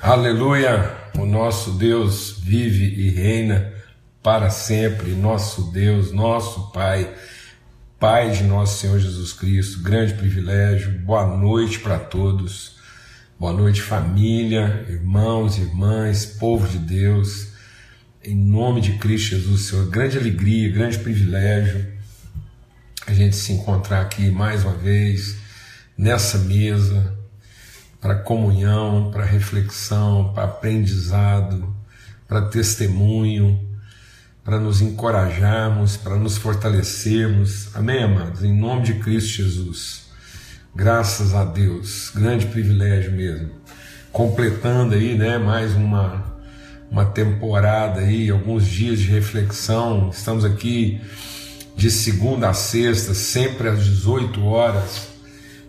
Aleluia! O nosso Deus vive e reina para sempre. Nosso Deus, nosso Pai, Pai de nosso Senhor Jesus Cristo, grande privilégio. Boa noite para todos. Boa noite, família, irmãos, irmãs, povo de Deus. Em nome de Cristo Jesus, Senhor, grande alegria, grande privilégio a gente se encontrar aqui mais uma vez nessa mesa para comunhão, para reflexão, para aprendizado, para testemunho, para nos encorajarmos, para nos fortalecermos. Amém, amados? Em nome de Cristo Jesus. Graças a Deus, grande privilégio mesmo. Completando aí, né, mais uma uma temporada aí, alguns dias de reflexão. Estamos aqui de segunda a sexta, sempre às 18 horas,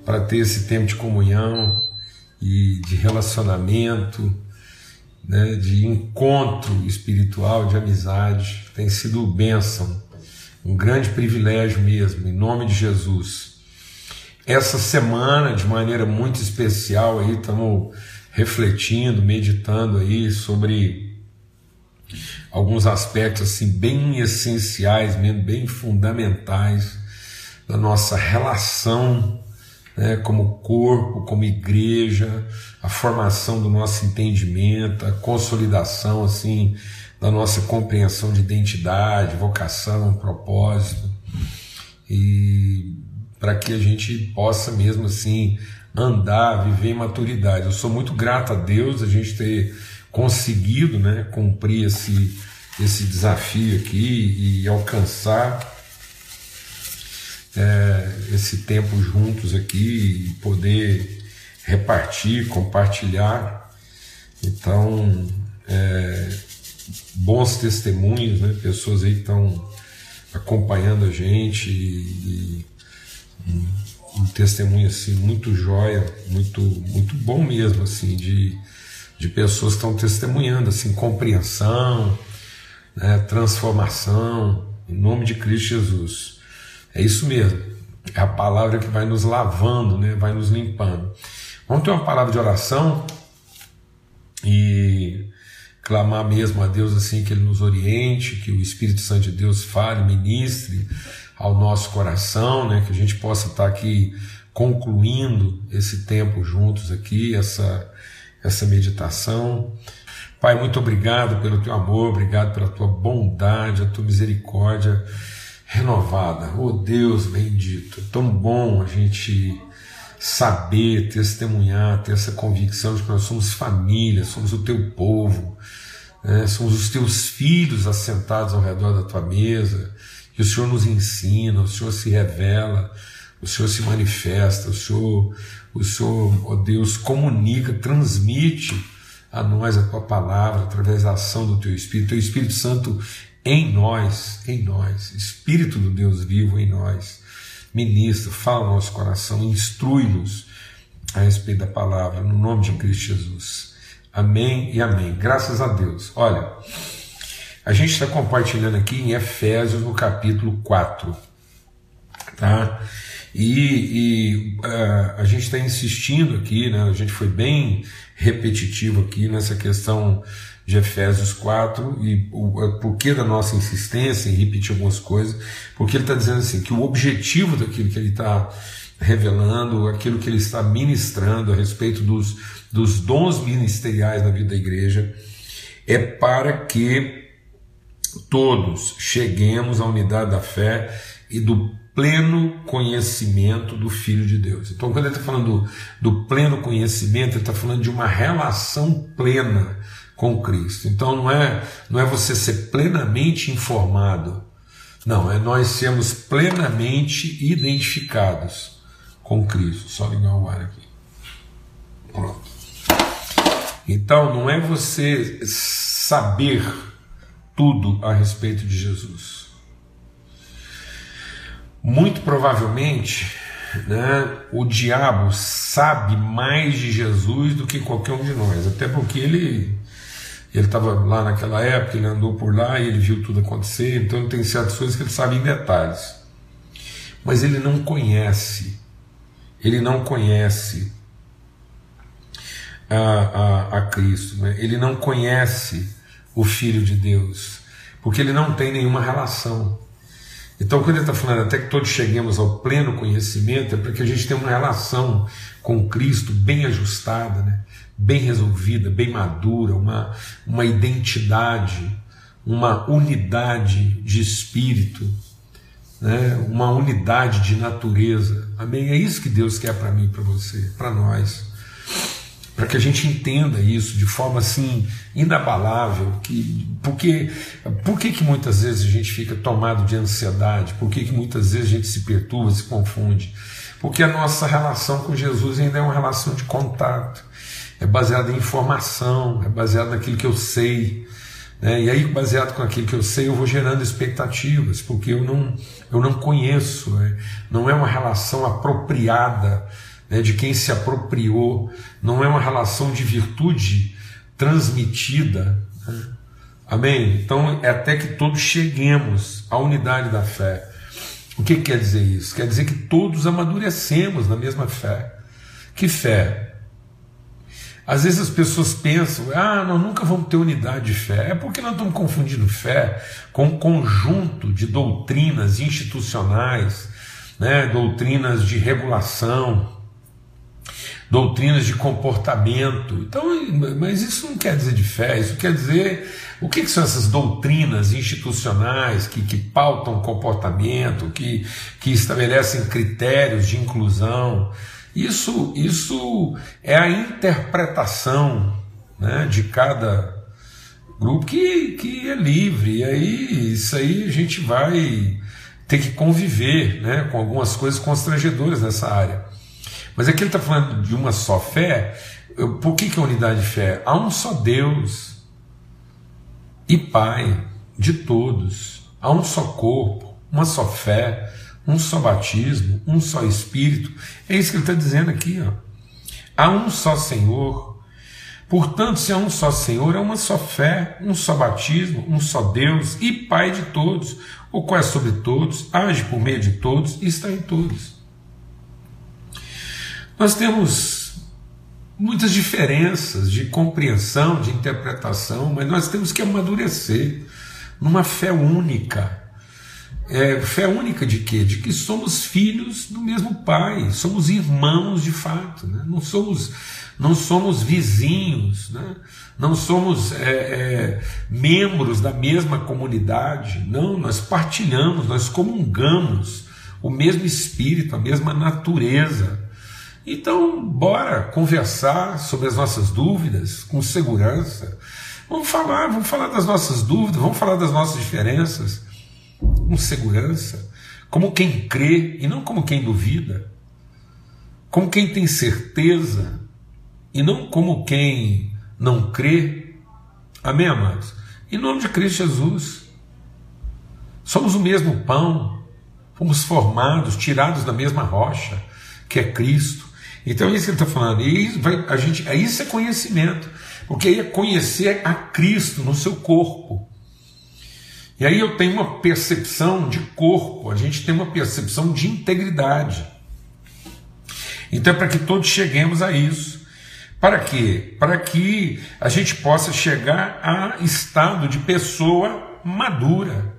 para ter esse tempo de comunhão, e de relacionamento, né, de encontro espiritual, de amizade. Tem sido bênção, um grande privilégio mesmo, em nome de Jesus. Essa semana, de maneira muito especial, aí estamos refletindo, meditando aí sobre alguns aspectos assim bem essenciais, mesmo bem fundamentais da nossa relação né, como corpo, como igreja, a formação do nosso entendimento, a consolidação assim da nossa compreensão de identidade, vocação, propósito, e para que a gente possa mesmo assim andar, viver em maturidade. Eu sou muito grato a Deus a gente ter conseguido, né, cumprir esse esse desafio aqui e alcançar é, esse tempo juntos aqui e poder repartir, compartilhar. Então, é, bons testemunhos, né? pessoas aí que estão acompanhando a gente e, e um, testemunho assim muito jóia, muito muito bom mesmo assim de, de pessoas que estão testemunhando assim compreensão, né? transformação em nome de Cristo Jesus. É isso mesmo. É a palavra que vai nos lavando, né? vai nos limpando. Vamos ter uma palavra de oração e clamar mesmo a Deus assim que Ele nos oriente, que o Espírito Santo de Deus fale, ministre ao nosso coração, né? que a gente possa estar aqui concluindo esse tempo juntos aqui, essa, essa meditação. Pai, muito obrigado pelo teu amor, obrigado pela tua bondade, a tua misericórdia renovada. Oh Deus bendito, tão bom a gente saber, testemunhar, ter essa convicção de que nós somos família, somos o teu povo, né? somos os teus filhos assentados ao redor da tua mesa, que o Senhor nos ensina, o Senhor se revela, o Senhor se manifesta, o Senhor, o Senhor, ó oh Deus, comunica, transmite a nós a tua palavra através da ação do teu Espírito. Teu Espírito Santo em nós, em nós, Espírito do Deus vivo em nós, ministra, fala no nosso coração, instrui-nos a respeito da palavra, no nome de Cristo Jesus. Amém e amém. Graças a Deus. Olha, a gente está compartilhando aqui em Efésios, no capítulo 4, tá? E, e uh, a gente está insistindo aqui, né? a gente foi bem repetitivo aqui nessa questão de Efésios 4 e o é, porquê da nossa insistência em repetir algumas coisas, porque ele está dizendo assim que o objetivo daquilo que ele está revelando, aquilo que ele está ministrando a respeito dos, dos dons ministeriais na vida da igreja, é para que todos cheguemos à unidade da fé e do pleno conhecimento do Filho de Deus. Então, quando ele está falando do, do pleno conhecimento, ele está falando de uma relação plena com Cristo. Então não é, não é você ser plenamente informado, não, é nós sermos plenamente identificados com Cristo. Só ligar o ar aqui. Pronto. Então não é você saber tudo a respeito de Jesus. Muito provavelmente, né, o diabo sabe mais de Jesus do que qualquer um de nós, até porque ele ele estava lá naquela época, ele andou por lá e ele viu tudo acontecer, então tem certas coisas que ele sabe em detalhes. Mas ele não conhece, ele não conhece a, a, a Cristo, né? ele não conhece o Filho de Deus, porque ele não tem nenhuma relação. Então, quando ele está falando até que todos cheguemos ao pleno conhecimento, é porque a gente tem uma relação com Cristo bem ajustada, né? bem resolvida, bem madura, uma, uma identidade, uma unidade de espírito, né? uma unidade de natureza. Amém? É isso que Deus quer para mim, para você, para nós. Para que a gente entenda isso de forma assim inabalável, que, porque por que, que muitas vezes a gente fica tomado de ansiedade? Por que, que muitas vezes a gente se perturba, se confunde? Porque a nossa relação com Jesus ainda é uma relação de contato, é baseada em informação, é baseada naquilo que eu sei, né? E aí, baseado com aquilo que eu sei, eu vou gerando expectativas, porque eu não, eu não conheço, né? não é uma relação apropriada né, de quem se apropriou, não é uma relação de virtude transmitida. Né? Amém? Então, é até que todos cheguemos à unidade da fé. O que quer dizer isso? Quer dizer que todos amadurecemos na mesma fé. Que fé? Às vezes as pessoas pensam, ah, nós nunca vamos ter unidade de fé. É porque nós estamos confundindo fé com um conjunto de doutrinas institucionais, né, doutrinas de regulação, doutrinas de comportamento. Então, mas isso não quer dizer de fé, isso quer dizer o que, que são essas doutrinas institucionais que, que pautam comportamento, que, que estabelecem critérios de inclusão. Isso, isso é a interpretação né, de cada grupo que, que é livre. E aí, isso aí a gente vai ter que conviver né, com algumas coisas constrangedoras nessa área. Mas aqui ele está falando de uma só fé. Por que, que é unidade de fé? Há um só Deus e Pai de todos. Há um só corpo, uma só fé um só batismo, um só Espírito. É isso que ele está dizendo aqui. Ó. Há um só Senhor. Portanto, se há um só Senhor, é uma só fé, um só batismo, um só Deus e Pai de todos, o qual é sobre todos, age por meio de todos e está em todos. Nós temos muitas diferenças de compreensão, de interpretação, mas nós temos que amadurecer numa fé única é, fé única de quê? De que somos filhos do mesmo Pai, somos irmãos de fato, né? não, somos, não somos vizinhos, né? não somos é, é, membros da mesma comunidade, não, nós partilhamos, nós comungamos o mesmo espírito, a mesma natureza. Então, bora conversar sobre as nossas dúvidas com segurança. Vamos falar, vamos falar das nossas dúvidas, vamos falar das nossas diferenças com segurança, como quem crê e não como quem duvida, como quem tem certeza e não como quem não crê. Amém, amados? Em nome de Cristo Jesus, somos o mesmo pão, fomos formados, tirados da mesma rocha, que é Cristo. Então é isso que ele está falando. E vai, a gente, isso é conhecimento, porque aí é conhecer a Cristo no seu corpo. E aí eu tenho uma percepção de corpo, a gente tem uma percepção de integridade. Então é para que todos cheguemos a isso. Para quê? Para que a gente possa chegar a estado de pessoa madura.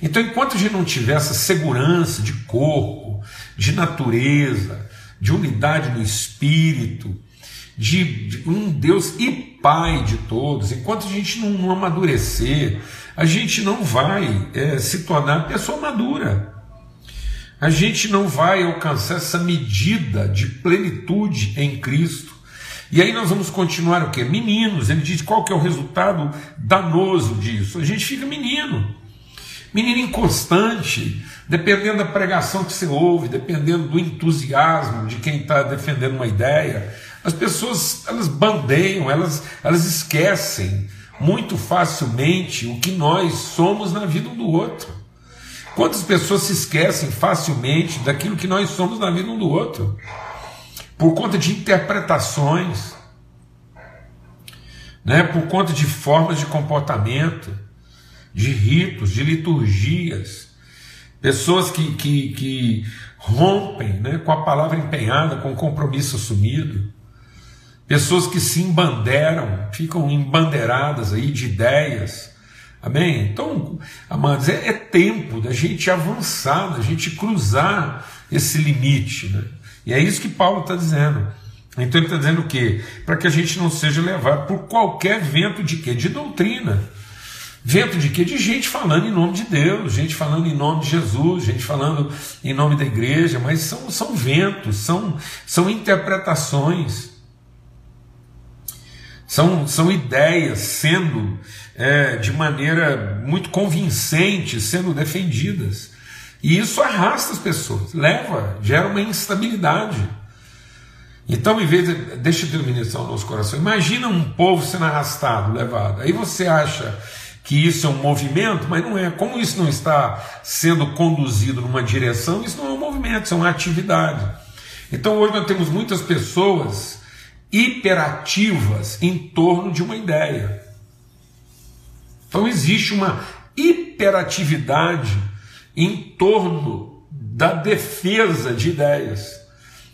Então, enquanto a gente não tiver essa segurança de corpo, de natureza, de unidade no espírito, de, de um Deus e Pai de todos, enquanto a gente não, não amadurecer, a gente não vai é, se tornar pessoa madura. A gente não vai alcançar essa medida de plenitude em Cristo. E aí nós vamos continuar o quê? Meninos. Ele diz qual que é o resultado danoso disso. A gente fica menino. Menino inconstante, dependendo da pregação que você ouve, dependendo do entusiasmo de quem está defendendo uma ideia, as pessoas elas bandeiam, elas, elas esquecem muito facilmente o que nós somos na vida um do outro. Quantas pessoas se esquecem facilmente daquilo que nós somos na vida um do outro? Por conta de interpretações, né? por conta de formas de comportamento, de ritos, de liturgias. Pessoas que, que, que rompem né? com a palavra empenhada, com o compromisso assumido. pessoas que se embanderam, ficam embandeiradas aí de ideias. Amém? Então, amados, é, é tempo da gente avançar, da gente cruzar esse limite. Né? E é isso que Paulo está dizendo. Então ele está dizendo o quê? Para que a gente não seja levado por qualquer vento de quê? De doutrina. Vento de quê? De gente falando em nome de Deus, gente falando em nome de Jesus, gente falando em nome da igreja, mas são, são ventos, são, são interpretações, são, são ideias sendo é, de maneira muito convincente sendo defendidas. E isso arrasta as pessoas, leva, gera uma instabilidade. Então, em vez de. Deixa eu terminar isso no nosso coração. Imagina um povo sendo arrastado, levado. Aí você acha que isso é um movimento, mas não é. Como isso não está sendo conduzido numa direção, isso não é um movimento, isso é uma atividade. Então, hoje nós temos muitas pessoas hiperativas em torno de uma ideia. Então, existe uma hiperatividade em torno da defesa de ideias.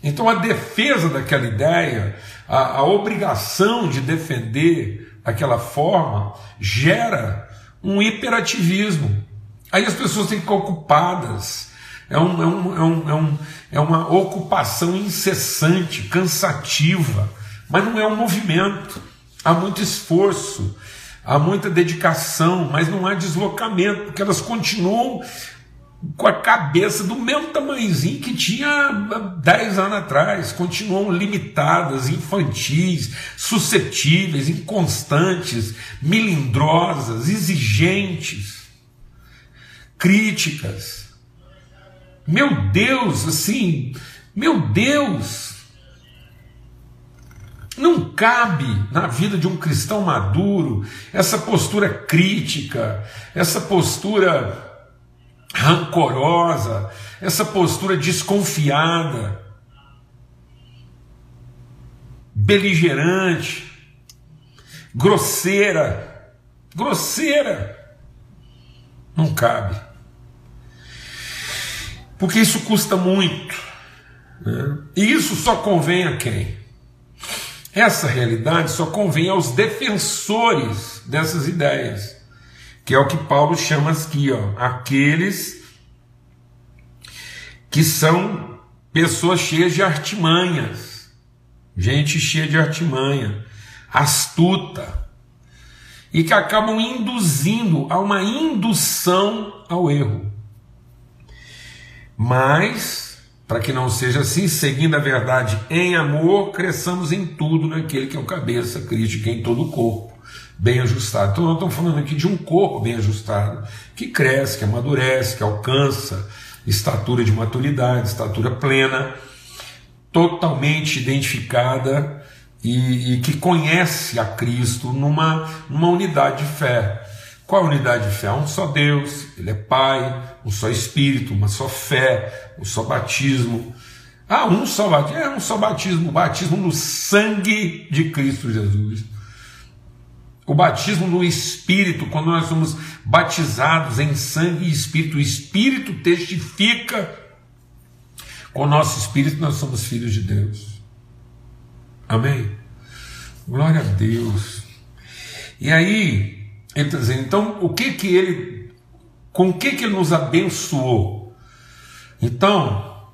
Então, a defesa daquela ideia, a, a obrigação de defender aquela forma, gera um hiperativismo. Aí as pessoas têm que ficar ocupadas. É, um, é, um, é, um, é, um, é uma ocupação incessante, cansativa, mas não é um movimento. Há muito esforço, há muita dedicação, mas não há deslocamento, porque elas continuam com a cabeça do mesmo tamanhozinho que tinha 10 anos atrás, continuam limitadas, infantis, suscetíveis, inconstantes, melindrosas, exigentes, críticas. Meu Deus, assim, meu Deus, não cabe na vida de um cristão maduro essa postura crítica, essa postura rancorosa, essa postura desconfiada, beligerante, grosseira, grosseira, não cabe. Porque isso custa muito. Né? E isso só convém a quem? Essa realidade só convém aos defensores dessas ideias que é o que Paulo chama aqui, ó, aqueles que são pessoas cheias de artimanhas, gente cheia de artimanha, astuta, e que acabam induzindo a uma indução ao erro. Mas, para que não seja assim, seguindo a verdade em amor, cresçamos em tudo naquele que é o cabeça crítica em todo o corpo bem ajustado. Então, nós estamos falando aqui de um corpo bem ajustado, que cresce, que amadurece, que alcança estatura de maturidade, estatura plena, totalmente identificada e, e que conhece a Cristo numa, numa unidade de fé. Qual a unidade de fé? Um só Deus, Ele é Pai, um só Espírito, uma só fé, um só batismo. Ah, um só batismo, é um só batismo, o batismo no sangue de Cristo Jesus. O batismo no Espírito, quando nós somos batizados em sangue e Espírito, o Espírito testifica com o nosso Espírito nós somos filhos de Deus. Amém? Glória a Deus. E aí, então, o que que ele, com o que que ele nos abençoou? Então,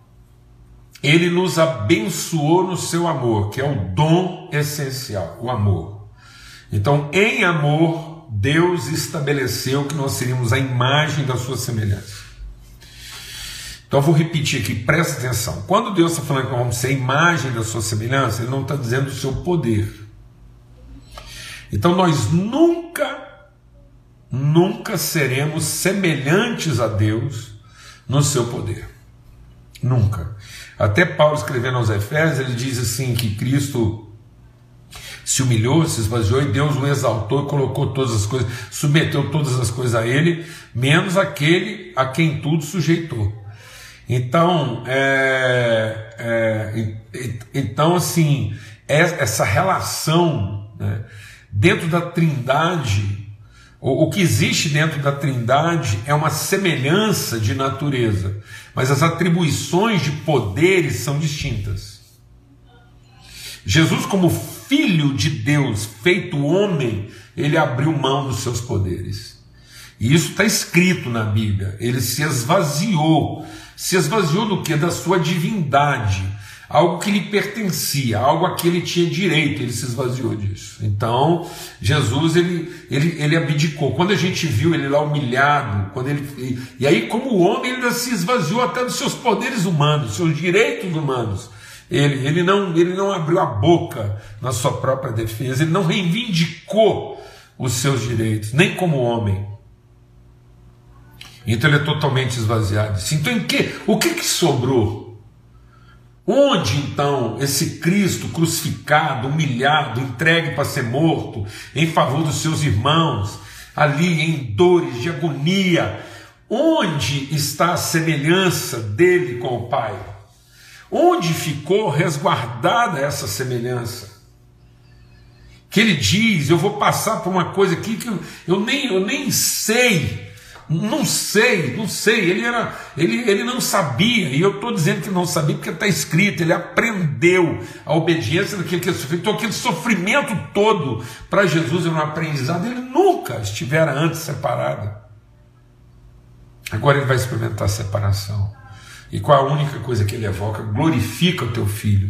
ele nos abençoou no seu amor, que é o dom essencial, o amor. Então, em amor, Deus estabeleceu que nós seríamos a imagem da sua semelhança. Então eu vou repetir aqui, presta atenção. Quando Deus está falando que vamos ser a imagem da sua semelhança, Ele não está dizendo o seu poder. Então nós nunca, nunca seremos semelhantes a Deus no seu poder. Nunca. Até Paulo escrevendo aos Efésios, ele diz assim que Cristo se humilhou, se esvaziou e Deus o exaltou colocou todas as coisas, submeteu todas as coisas a ele, menos aquele a quem tudo sujeitou. Então, é, é, então assim, é, essa relação né, dentro da Trindade, o, o que existe dentro da Trindade é uma semelhança de natureza, mas as atribuições de poderes são distintas. Jesus, como Filho de Deus, feito homem, ele abriu mão dos seus poderes. E isso está escrito na Bíblia. Ele se esvaziou. Se esvaziou do que? Da sua divindade. Algo que lhe pertencia, algo a que ele tinha direito, ele se esvaziou disso. Então, Jesus, ele, ele, ele abdicou. Quando a gente viu ele lá humilhado, quando ele, e aí, como homem, ele ainda se esvaziou até dos seus poderes humanos, seus direitos humanos. Ele, ele, não, ele não abriu a boca na sua própria defesa, ele não reivindicou os seus direitos, nem como homem. Então ele é totalmente esvaziado. Então em que, o que, que sobrou? Onde então esse Cristo crucificado, humilhado, entregue para ser morto em favor dos seus irmãos, ali em dores de agonia, onde está a semelhança dele com o Pai? Onde ficou resguardada essa semelhança? Que ele diz: Eu vou passar por uma coisa aqui que eu, nem, eu nem sei não sei, não sei. Ele, era, ele, ele não sabia, e eu estou dizendo que não sabia porque está escrito. Ele aprendeu a obediência daquilo que ele sofreu. Então, aquele sofrimento todo para Jesus era um aprendizado. Ele nunca estivera antes separado. Agora ele vai experimentar a separação. E qual a única coisa que ele evoca? Glorifica o teu filho.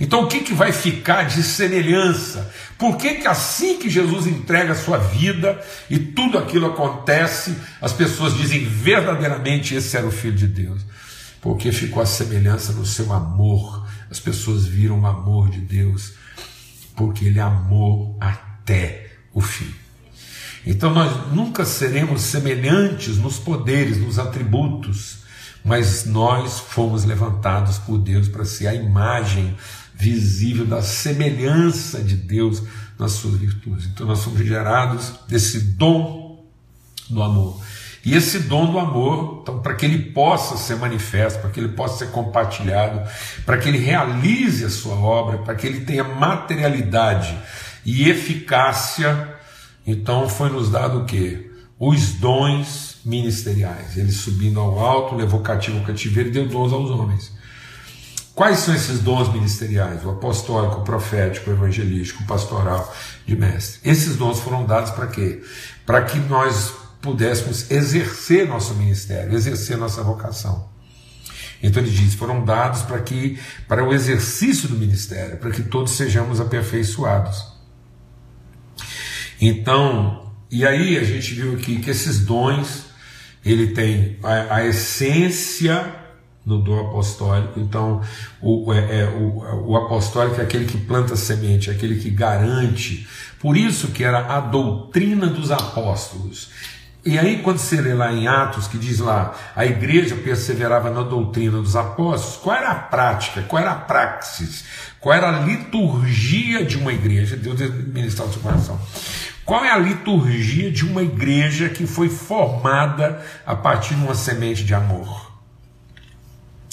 Então o que, que vai ficar de semelhança? Por que, que assim que Jesus entrega a sua vida e tudo aquilo acontece, as pessoas dizem verdadeiramente esse era o Filho de Deus? Porque ficou a semelhança no seu amor. As pessoas viram o amor de Deus, porque ele amou até o fim. Então nós nunca seremos semelhantes nos poderes, nos atributos, mas nós fomos levantados por Deus para ser a imagem visível da semelhança de Deus nas suas virtudes. Então nós somos gerados desse dom do amor. E esse dom do amor, então, para que ele possa ser manifesto, para que ele possa ser compartilhado, para que ele realize a sua obra, para que ele tenha materialidade e eficácia, então foi nos dado o que? Os dons ministeriais. Ele subindo ao alto, levou cativo o cativeiro e deu dons aos homens. Quais são esses dons ministeriais? O apostólico, o profético, o evangelístico, o pastoral de mestre. Esses dons foram dados para quê? Para que nós pudéssemos exercer nosso ministério, exercer nossa vocação. Então ele diz: foram dados para que para o exercício do ministério, para que todos sejamos aperfeiçoados. Então, e aí a gente viu aqui que esses dons ele tem a, a essência no dom apostólico. Então, o, é, é, o, o apostólico é aquele que planta semente, é aquele que garante. Por isso que era a doutrina dos apóstolos. E aí, quando você lê lá em Atos, que diz lá, a igreja perseverava na doutrina dos apóstolos, qual era a prática, qual era a praxis, qual era a liturgia de uma igreja? Deus ministrar o seu coração. Qual é a liturgia de uma igreja que foi formada a partir de uma semente de amor?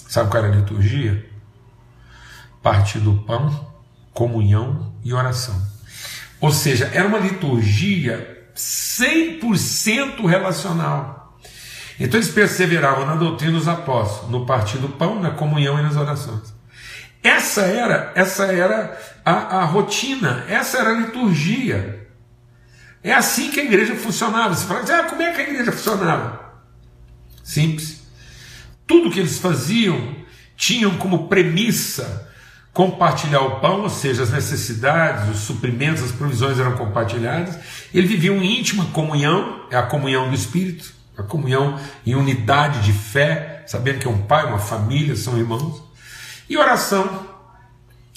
Sabe qual era a liturgia? Partir do pão, comunhão e oração. Ou seja, era uma liturgia 100% relacional. Então eles perseveravam na doutrina dos apóstolos, no partir do pão, na comunhão e nas orações. Essa era, essa era a, a rotina, essa era a liturgia. É assim que a igreja funcionava. Você fala, ah, como é que a igreja funcionava? Simples. Tudo que eles faziam tinham como premissa compartilhar o pão, ou seja, as necessidades, os suprimentos, as provisões eram compartilhadas. Ele vivia em íntima comunhão, é a comunhão do Espírito, a comunhão em unidade de fé, sabendo que é um pai, uma família, são irmãos. E oração,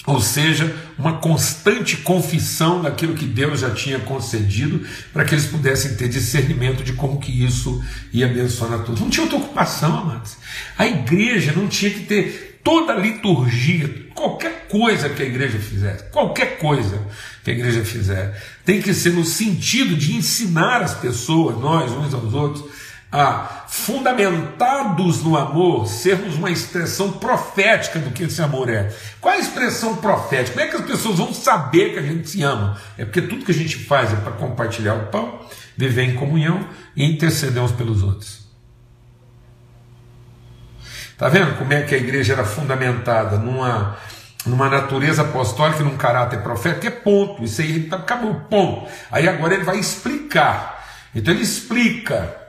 ou seja, uma constante confissão daquilo que Deus já tinha concedido para que eles pudessem ter discernimento de como que isso ia abençoar a todos. Não tinha outra ocupação, amados. A igreja não tinha que ter toda a liturgia, qualquer coisa que a igreja fizesse, qualquer coisa que a igreja fizer, tem que ser no sentido de ensinar as pessoas, nós uns aos outros, a, fundamentados no amor, sermos uma expressão profética do que esse amor é. Qual é a expressão profética? Como é que as pessoas vão saber que a gente se ama? É porque tudo que a gente faz é para compartilhar o pão, viver em comunhão e interceder uns pelos outros. Está vendo como é que a igreja era fundamentada numa, numa natureza apostólica, num caráter profético, é ponto. Isso aí acabou, ponto. Aí agora ele vai explicar. Então ele explica.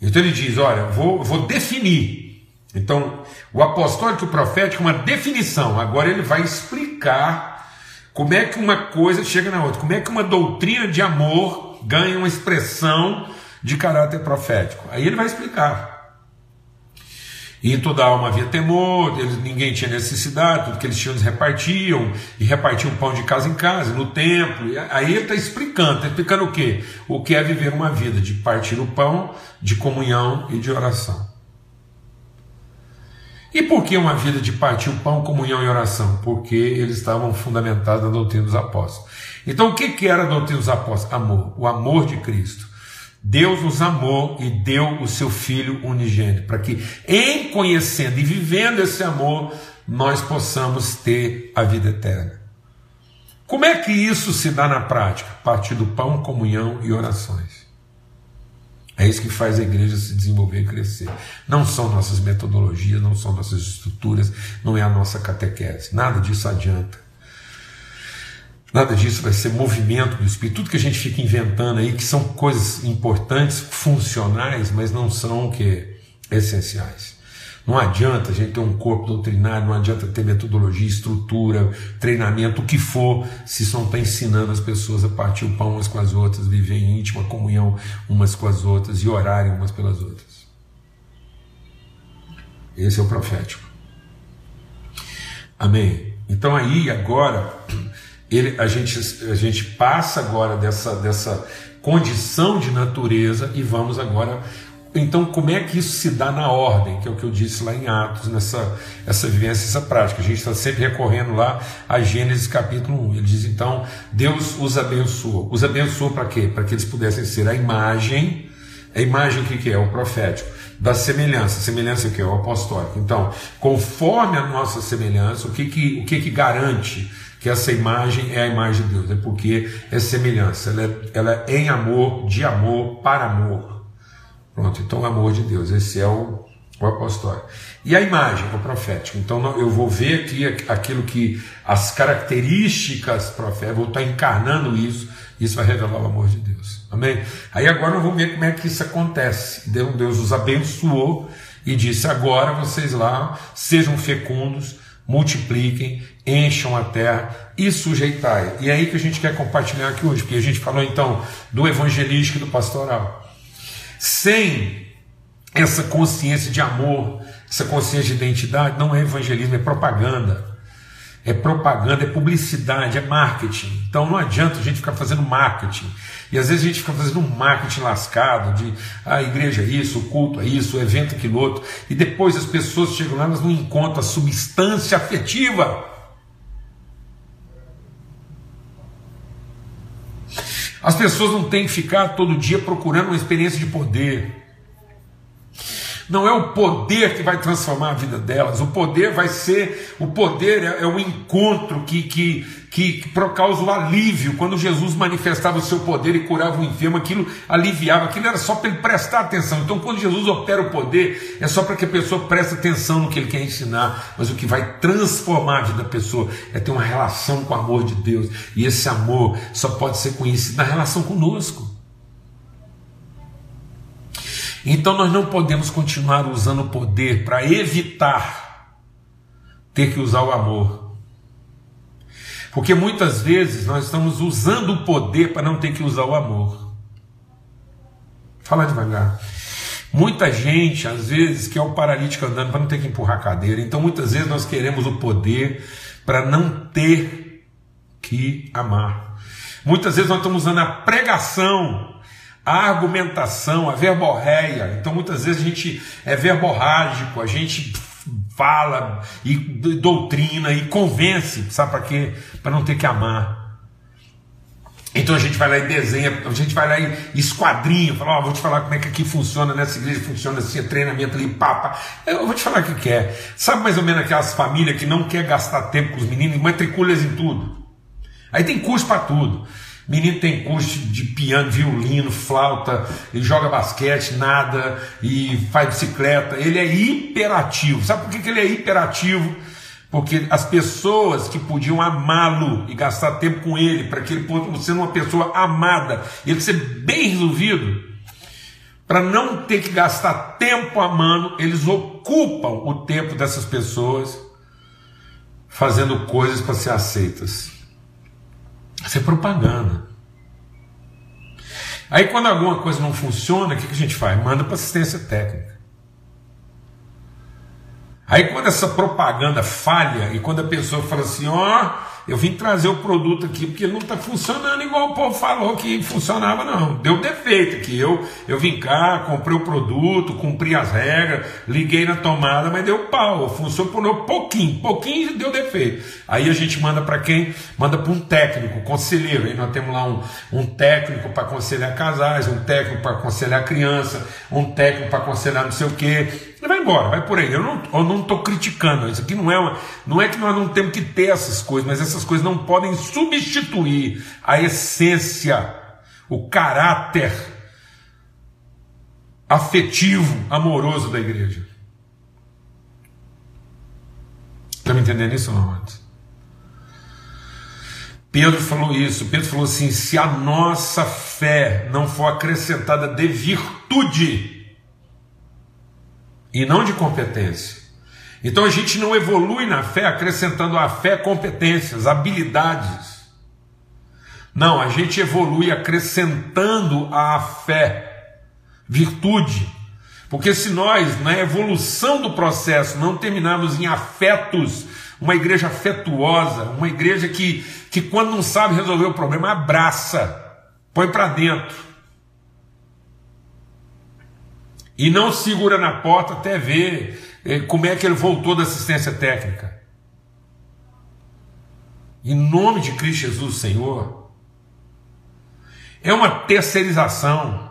Então ele diz: olha, vou, vou definir. Então, o apostólico profético é uma definição. Agora ele vai explicar como é que uma coisa chega na outra, como é que uma doutrina de amor ganha uma expressão de caráter profético. Aí ele vai explicar. E em toda alma havia temor, eles, ninguém tinha necessidade, tudo que eles tinham eles repartiam, e repartiam pão de casa em casa, no templo. E aí ele está explicando, está explicando o quê? O que é viver uma vida de partir o pão, de comunhão e de oração. E por que uma vida de partir o pão, comunhão e oração? Porque eles estavam fundamentados na doutrina dos apóstolos. Então o que, que era a doutrina dos apóstolos? Amor, o amor de Cristo. Deus nos amou e deu o seu Filho unigênito, para que, em conhecendo e vivendo esse amor, nós possamos ter a vida eterna. Como é que isso se dá na prática? Partir do pão, comunhão e orações. É isso que faz a igreja se desenvolver e crescer. Não são nossas metodologias, não são nossas estruturas, não é a nossa catequese. Nada disso adianta. Nada disso vai ser movimento do Espírito. Tudo que a gente fica inventando aí, que são coisas importantes, funcionais, mas não são o que? Essenciais. Não adianta a gente ter um corpo doutrinário, não adianta ter metodologia, estrutura, treinamento, o que for, se isso não está ensinando as pessoas a partir o pão umas com as outras, viver em íntima comunhão umas com as outras e orarem umas pelas outras. Esse é o profético. Amém. Então aí agora ele, a, gente, a gente passa agora dessa, dessa condição de natureza e vamos agora. Então, como é que isso se dá na ordem? Que é o que eu disse lá em Atos, nessa essa vivência, essa prática. A gente está sempre recorrendo lá a Gênesis capítulo 1. Ele diz então: Deus os abençoou. Os abençoou para quê? Para que eles pudessem ser a imagem. A imagem o que, que é? O profético da semelhança. Semelhança é o que? O apostólico. Então, conforme a nossa semelhança, o que, que, o que, que garante que essa imagem é a imagem de Deus, é porque é semelhança, ela é, ela é em amor, de amor, para amor. Pronto, então o amor de Deus, esse é o, o apostólico. E a imagem, o profético. Então eu vou ver aqui aquilo que as características proféticas, vou estar encarnando isso, isso vai revelar o amor de Deus. Amém? Aí agora nós vamos ver como é que isso acontece. Deus os abençoou e disse: agora vocês lá sejam fecundos multipliquem, encham a terra e sujeitai. E é aí que a gente quer compartilhar aqui hoje, porque a gente falou então do evangelístico e do pastoral. Sem essa consciência de amor, essa consciência de identidade, não é evangelismo, é propaganda é propaganda, é publicidade, é marketing. Então não adianta a gente ficar fazendo marketing. E às vezes a gente fica fazendo um marketing lascado de ah, a igreja é isso, o culto é isso, o evento é aquilo outro. E depois as pessoas chegam lá, elas não encontram a substância afetiva. As pessoas não têm que ficar todo dia procurando uma experiência de poder. Não é o poder que vai transformar a vida delas. O poder vai ser, o poder é, é o encontro que, que, que, que causa o alívio. Quando Jesus manifestava o seu poder e curava o enfermo, aquilo aliviava. Aquilo era só para ele prestar atenção. Então, quando Jesus opera o poder, é só para que a pessoa preste atenção no que ele quer ensinar. Mas o que vai transformar a vida da pessoa é ter uma relação com o amor de Deus. E esse amor só pode ser conhecido na relação conosco. Então nós não podemos continuar usando o poder para evitar ter que usar o amor. Porque muitas vezes nós estamos usando o poder para não ter que usar o amor. Fala devagar. Muita gente, às vezes, que é o paralítico andando para não ter que empurrar a cadeira. Então, muitas vezes, nós queremos o poder para não ter que amar. Muitas vezes, nós estamos usando a pregação a argumentação, a verborreia. Então muitas vezes a gente é verborrágico, a gente fala e doutrina e convence, sabe para quê? Para não ter que amar. Então a gente vai lá e desenha, a gente vai lá e esquadrinha, fala, oh, vou te falar como é que aqui funciona, nessa igreja funciona assim, é treinamento ali, papa. Eu vou te falar o que quer. É. Sabe mais ou menos aquelas famílias que não quer gastar tempo com os meninos, matricula em tudo. Aí tem curso para tudo. Menino tem curso de piano, violino, flauta, ele joga basquete, nada e faz bicicleta. Ele é hiperativo. Sabe por que ele é hiperativo? Porque as pessoas que podiam amá-lo e gastar tempo com ele, para que ele fosse ser uma pessoa amada, ele ser bem resolvido, para não ter que gastar tempo amando, eles ocupam o tempo dessas pessoas fazendo coisas para ser aceitas. Isso é propaganda. Aí quando alguma coisa não funciona, o que a gente faz? Manda para assistência técnica. Aí quando essa propaganda falha e quando a pessoa fala assim, ó, eu vim trazer o produto aqui porque não está funcionando igual o povo falou que funcionava, não. Deu defeito aqui. Eu, eu vim cá, comprei o produto, cumpri as regras, liguei na tomada, mas deu pau. Funcionou pouquinho, pouquinho deu defeito. Aí a gente manda para quem? Manda para um técnico, conselheiro. Aí nós temos lá um, um técnico para aconselhar casais, um técnico para aconselhar criança, um técnico para aconselhar não sei o quê. E vai embora, vai por aí. Eu não estou criticando. Isso aqui não é, uma, não é que nós não temos que ter essas coisas, mas essas coisas não podem substituir a essência, o caráter afetivo, amoroso da igreja. Está me entendendo isso, amados? Pedro falou isso. Pedro falou assim: se a nossa fé não for acrescentada de virtude, e não de competência. Então a gente não evolui na fé acrescentando à fé competências, habilidades. Não, a gente evolui acrescentando à fé virtude. Porque se nós, na evolução do processo, não terminarmos em afetos, uma igreja afetuosa, uma igreja que, que quando não sabe resolver o problema, abraça, põe para dentro e não segura na porta até ver eh, como é que ele voltou da assistência técnica. Em nome de Cristo Jesus, Senhor, é uma terceirização,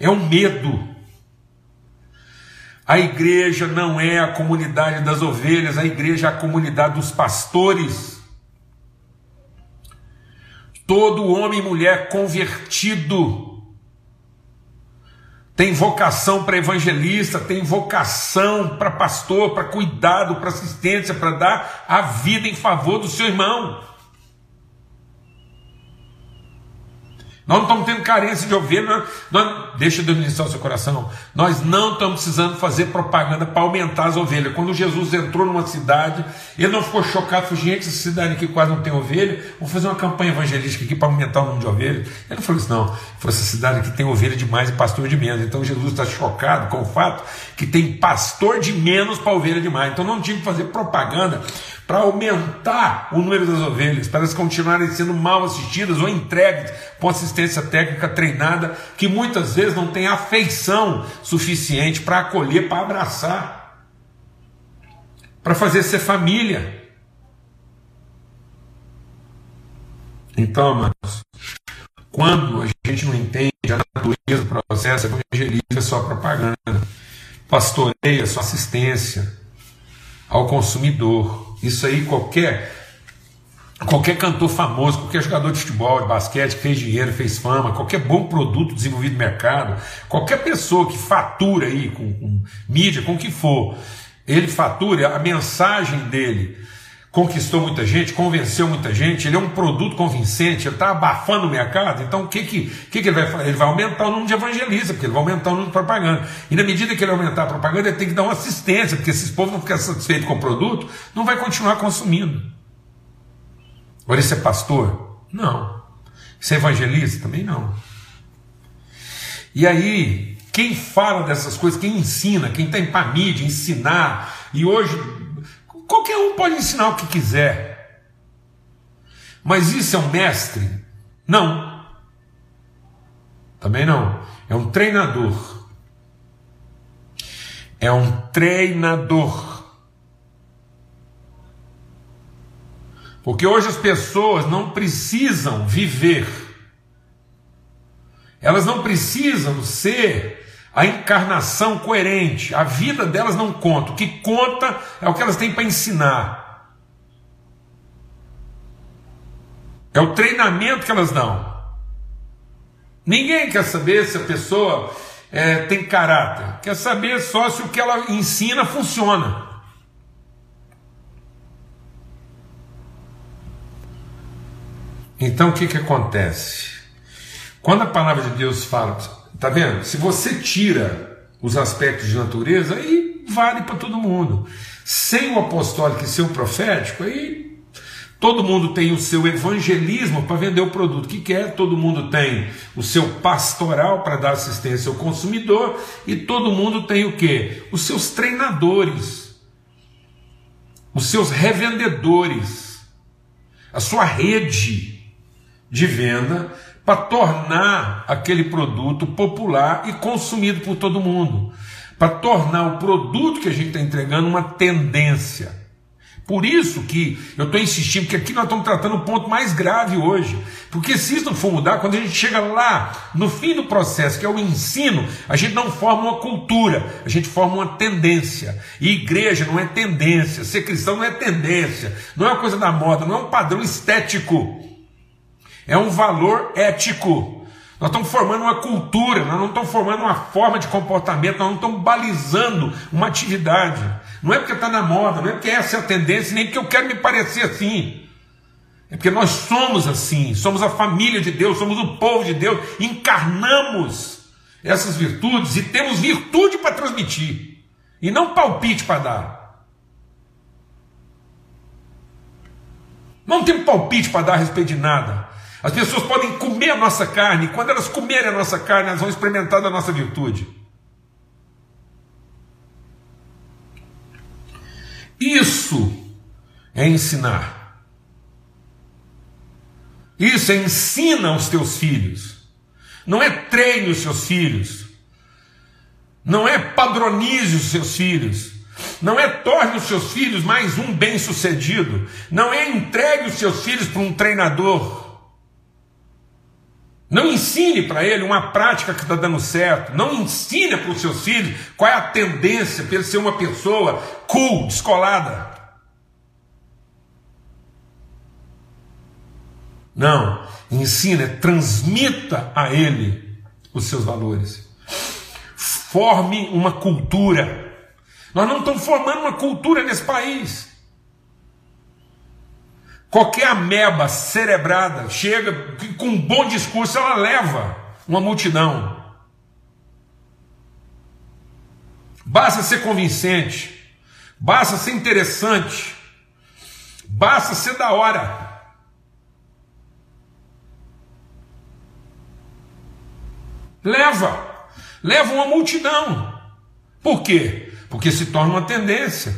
é um medo. A igreja não é a comunidade das ovelhas, a igreja é a comunidade dos pastores. Todo homem e mulher convertido tem vocação para evangelista, tem vocação para pastor, para cuidado, para assistência, para dar a vida em favor do seu irmão. Nós não estamos tendo carência de ovelha. Nós, deixa Deus ministrar o seu coração. Nós não estamos precisando fazer propaganda para aumentar as ovelhas. Quando Jesus entrou numa cidade, ele não ficou chocado, falou: gente, essa cidade aqui quase não tem ovelha, vamos fazer uma campanha evangelística aqui para aumentar o número de ovelhas. Ele não falou isso, não. Ele falou: essa cidade aqui tem ovelha demais e pastor de menos. Então Jesus está chocado com o fato que tem pastor de menos para ovelha demais. Então não tinha que fazer propaganda para aumentar o número das ovelhas, para elas continuarem sendo mal assistidas ou entregues com assistência técnica treinada, que muitas vezes não tem afeição suficiente para acolher, para abraçar, para fazer ser família. Então, amados, quando a gente não entende a natureza do processo, evangelismo é só propaganda, pastoreia, só assistência ao consumidor. Isso aí qualquer qualquer cantor famoso, qualquer jogador de futebol, de basquete que fez dinheiro, fez fama, qualquer bom produto desenvolvido no mercado, qualquer pessoa que fatura aí com, com mídia, com o que for, ele fatura, a mensagem dele conquistou muita gente, convenceu muita gente, ele é um produto convincente, ele está abafando o mercado, então o que, que, que, que ele vai fazer? Ele vai aumentar o número de evangelistas, porque ele vai aumentar o número de propaganda. E na medida que ele aumentar a propaganda, ele tem que dar uma assistência, porque se esse povo não ficar satisfeito com o produto, não vai continuar consumindo. Agora, isso é pastor? Não. Isso é evangelista? Também não. E aí, quem fala dessas coisas, quem ensina, quem está em mídia, ensinar, e hoje Qualquer um pode ensinar o que quiser. Mas isso é um mestre? Não. Também não. É um treinador. É um treinador. Porque hoje as pessoas não precisam viver, elas não precisam ser a encarnação coerente. A vida delas não conta. O que conta é o que elas têm para ensinar. É o treinamento que elas dão. Ninguém quer saber se a pessoa é, tem caráter. Quer saber só se o que ela ensina funciona. Então o que, que acontece? Quando a palavra de Deus fala tá vendo? Se você tira os aspectos de natureza, aí vale para todo mundo. Sem o apostólico e sem o profético, aí Todo mundo tem o seu evangelismo para vender o produto que quer, todo mundo tem o seu pastoral para dar assistência ao consumidor e todo mundo tem o que? Os seus treinadores, os seus revendedores, a sua rede de venda para tornar aquele produto popular e consumido por todo mundo, para tornar o produto que a gente está entregando uma tendência. Por isso que eu estou insistindo, que aqui nós estamos tratando o ponto mais grave hoje. Porque se isso não for mudar, quando a gente chega lá, no fim do processo, que é o ensino, a gente não forma uma cultura, a gente forma uma tendência. E igreja não é tendência, ser cristão não é tendência, não é uma coisa da moda, não é um padrão estético, é um valor ético. Nós estamos formando uma cultura, nós não estamos formando uma forma de comportamento, nós não estamos balizando uma atividade. Não é porque está na moda, não é porque essa é a tendência, nem porque eu quero me parecer assim. É porque nós somos assim, somos a família de Deus, somos o povo de Deus, encarnamos essas virtudes e temos virtude para transmitir, e não palpite para dar. Não temos palpite para dar a respeito de nada. As pessoas podem comer a nossa carne, quando elas comerem a nossa carne, elas vão experimentar da nossa virtude. Isso é ensinar. Isso é ensina os teus filhos. Não é treine os seus filhos. Não é padronize os seus filhos. Não é torne os seus filhos mais um bem-sucedido. Não é entregue os seus filhos para um treinador. Não ensine para ele uma prática que está dando certo. Não ensine para os seus filhos qual é a tendência para ele ser uma pessoa cool, descolada. Não. Ensina, transmita a ele os seus valores. Forme uma cultura. Nós não estamos formando uma cultura nesse país. Qualquer ameba cerebrada chega com um bom discurso, ela leva uma multidão. Basta ser convincente, basta ser interessante, basta ser da hora. Leva, leva uma multidão. Por quê? Porque se torna uma tendência.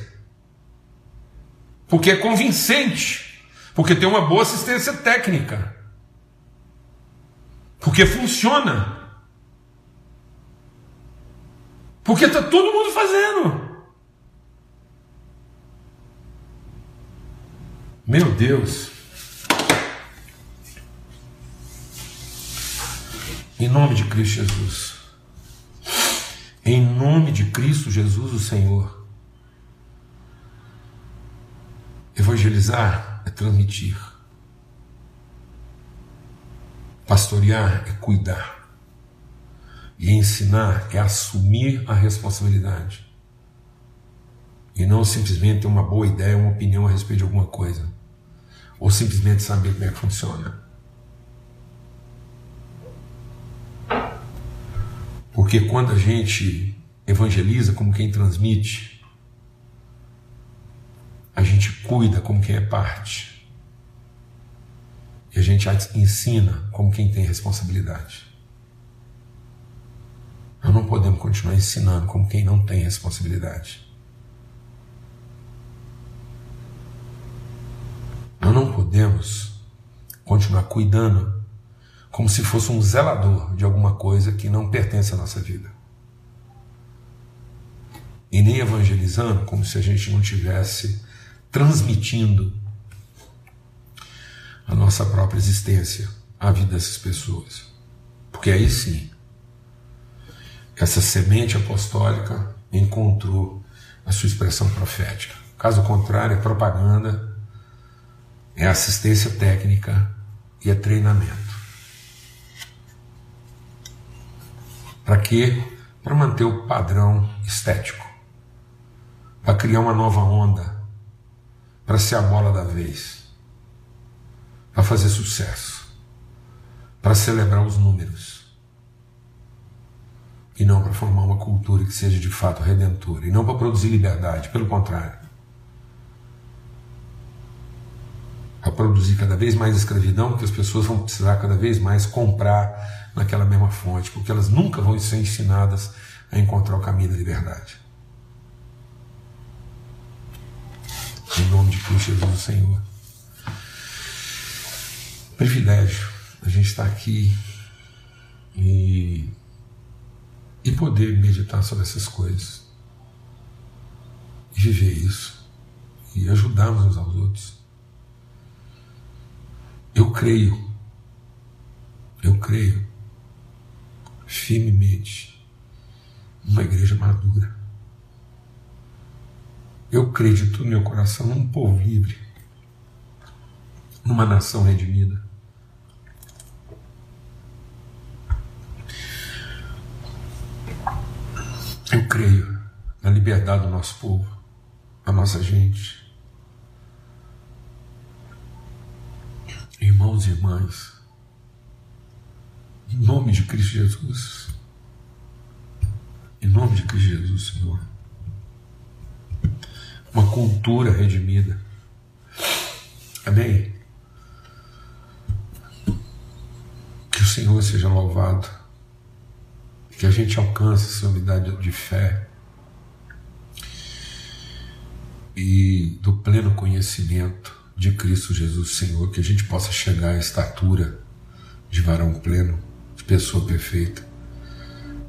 Porque é convincente. Porque tem uma boa assistência técnica. Porque funciona. Porque está todo mundo fazendo. Meu Deus. Em nome de Cristo Jesus. Em nome de Cristo Jesus, o Senhor. Evangelizar é transmitir. Pastorear é cuidar. E ensinar é assumir a responsabilidade. E não simplesmente ter uma boa ideia, uma opinião a respeito de alguma coisa. Ou simplesmente saber como é que funciona. Porque quando a gente evangeliza como quem transmite, a gente cuida como quem é parte. E a gente ensina como quem tem responsabilidade. Nós não podemos continuar ensinando como quem não tem responsabilidade. Nós não podemos continuar cuidando como se fosse um zelador de alguma coisa que não pertence à nossa vida. E nem evangelizando como se a gente não tivesse transmitindo a nossa própria existência à vida dessas pessoas. Porque aí sim, essa semente apostólica encontrou a sua expressão profética. Caso contrário, é propaganda, é assistência técnica e é treinamento. Para quê? Para manter o padrão estético, para criar uma nova onda para ser a bola da vez, para fazer sucesso, para celebrar os números, e não para formar uma cultura que seja de fato redentora, e não para produzir liberdade, pelo contrário. A produzir cada vez mais escravidão, porque as pessoas vão precisar cada vez mais comprar naquela mesma fonte, porque elas nunca vão ser ensinadas a encontrar o caminho da liberdade. Em nome de Cristo Jesus, o Senhor. Privilégio a gente estar aqui e, e poder meditar sobre essas coisas. E viver isso. E ajudarmos uns aos outros. Eu creio, eu creio firmemente numa igreja madura eu creio de todo meu coração num povo livre, numa nação redimida. Eu creio na liberdade do nosso povo, da nossa gente. Irmãos e irmãs, em nome de Cristo Jesus, em nome de Cristo Jesus, Senhor uma cultura redimida. Amém? Que o Senhor seja louvado, que a gente alcance essa unidade de fé e do pleno conhecimento de Cristo Jesus, Senhor, que a gente possa chegar à estatura de varão pleno, de pessoa perfeita.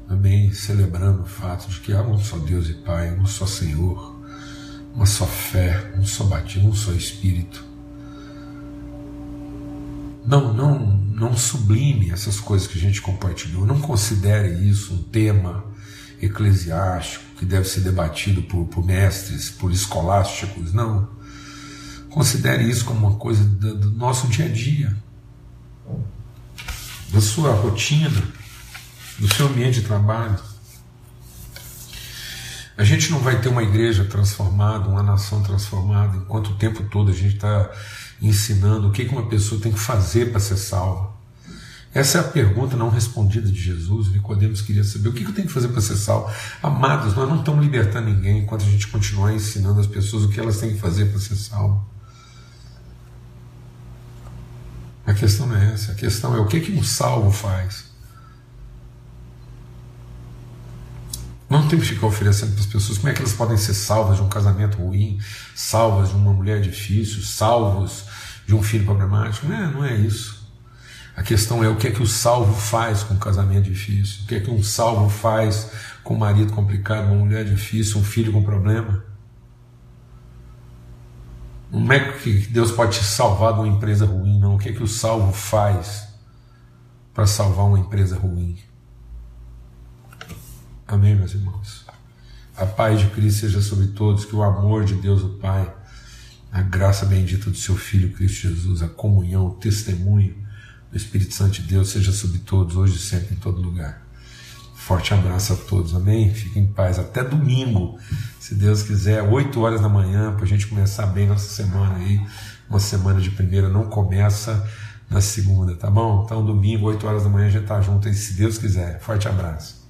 Amém? Celebrando o fato de que há um só Deus e Pai, um só Senhor uma só fé, um só batismo, um só espírito. Não, não, não sublime essas coisas que a gente compartilhou. Não considere isso um tema eclesiástico que deve ser debatido por, por mestres, por escolásticos. Não. Considere isso como uma coisa do, do nosso dia a dia, da sua rotina, do seu ambiente de trabalho. A gente não vai ter uma igreja transformada, uma nação transformada, enquanto o tempo todo a gente está ensinando o que uma pessoa tem que fazer para ser salva. Essa é a pergunta não respondida de Jesus. Nicodemos queria saber o que eu tenho que fazer para ser salvo. Amados, nós não estamos libertando ninguém enquanto a gente continuar ensinando as pessoas o que elas têm que fazer para ser salvo. A questão não é essa. A questão é o que, que um salvo faz. Não temos que ficar oferecendo para as pessoas como é que elas podem ser salvas de um casamento ruim, salvas de uma mulher difícil, salvos de um filho problemático. Não é, não é isso. A questão é o que é que o salvo faz com um casamento difícil, o que é que um salvo faz com um marido complicado, uma mulher difícil, um filho com problema. Não é que Deus pode te salvar de uma empresa ruim, não. O que é que o salvo faz para salvar uma empresa ruim? Amém, meus irmãos? A paz de Cristo seja sobre todos, que o amor de Deus, o Pai, a graça bendita do seu Filho Cristo Jesus, a comunhão, o testemunho do Espírito Santo de Deus seja sobre todos, hoje e sempre, em todo lugar. Forte abraço a todos, amém? Fiquem em paz. Até domingo, se Deus quiser, 8 horas da manhã, para a gente começar bem nossa semana aí. Uma semana de primeira não começa na segunda, tá bom? Então, domingo, 8 horas da manhã, a gente tá junto aí, se Deus quiser. Forte abraço.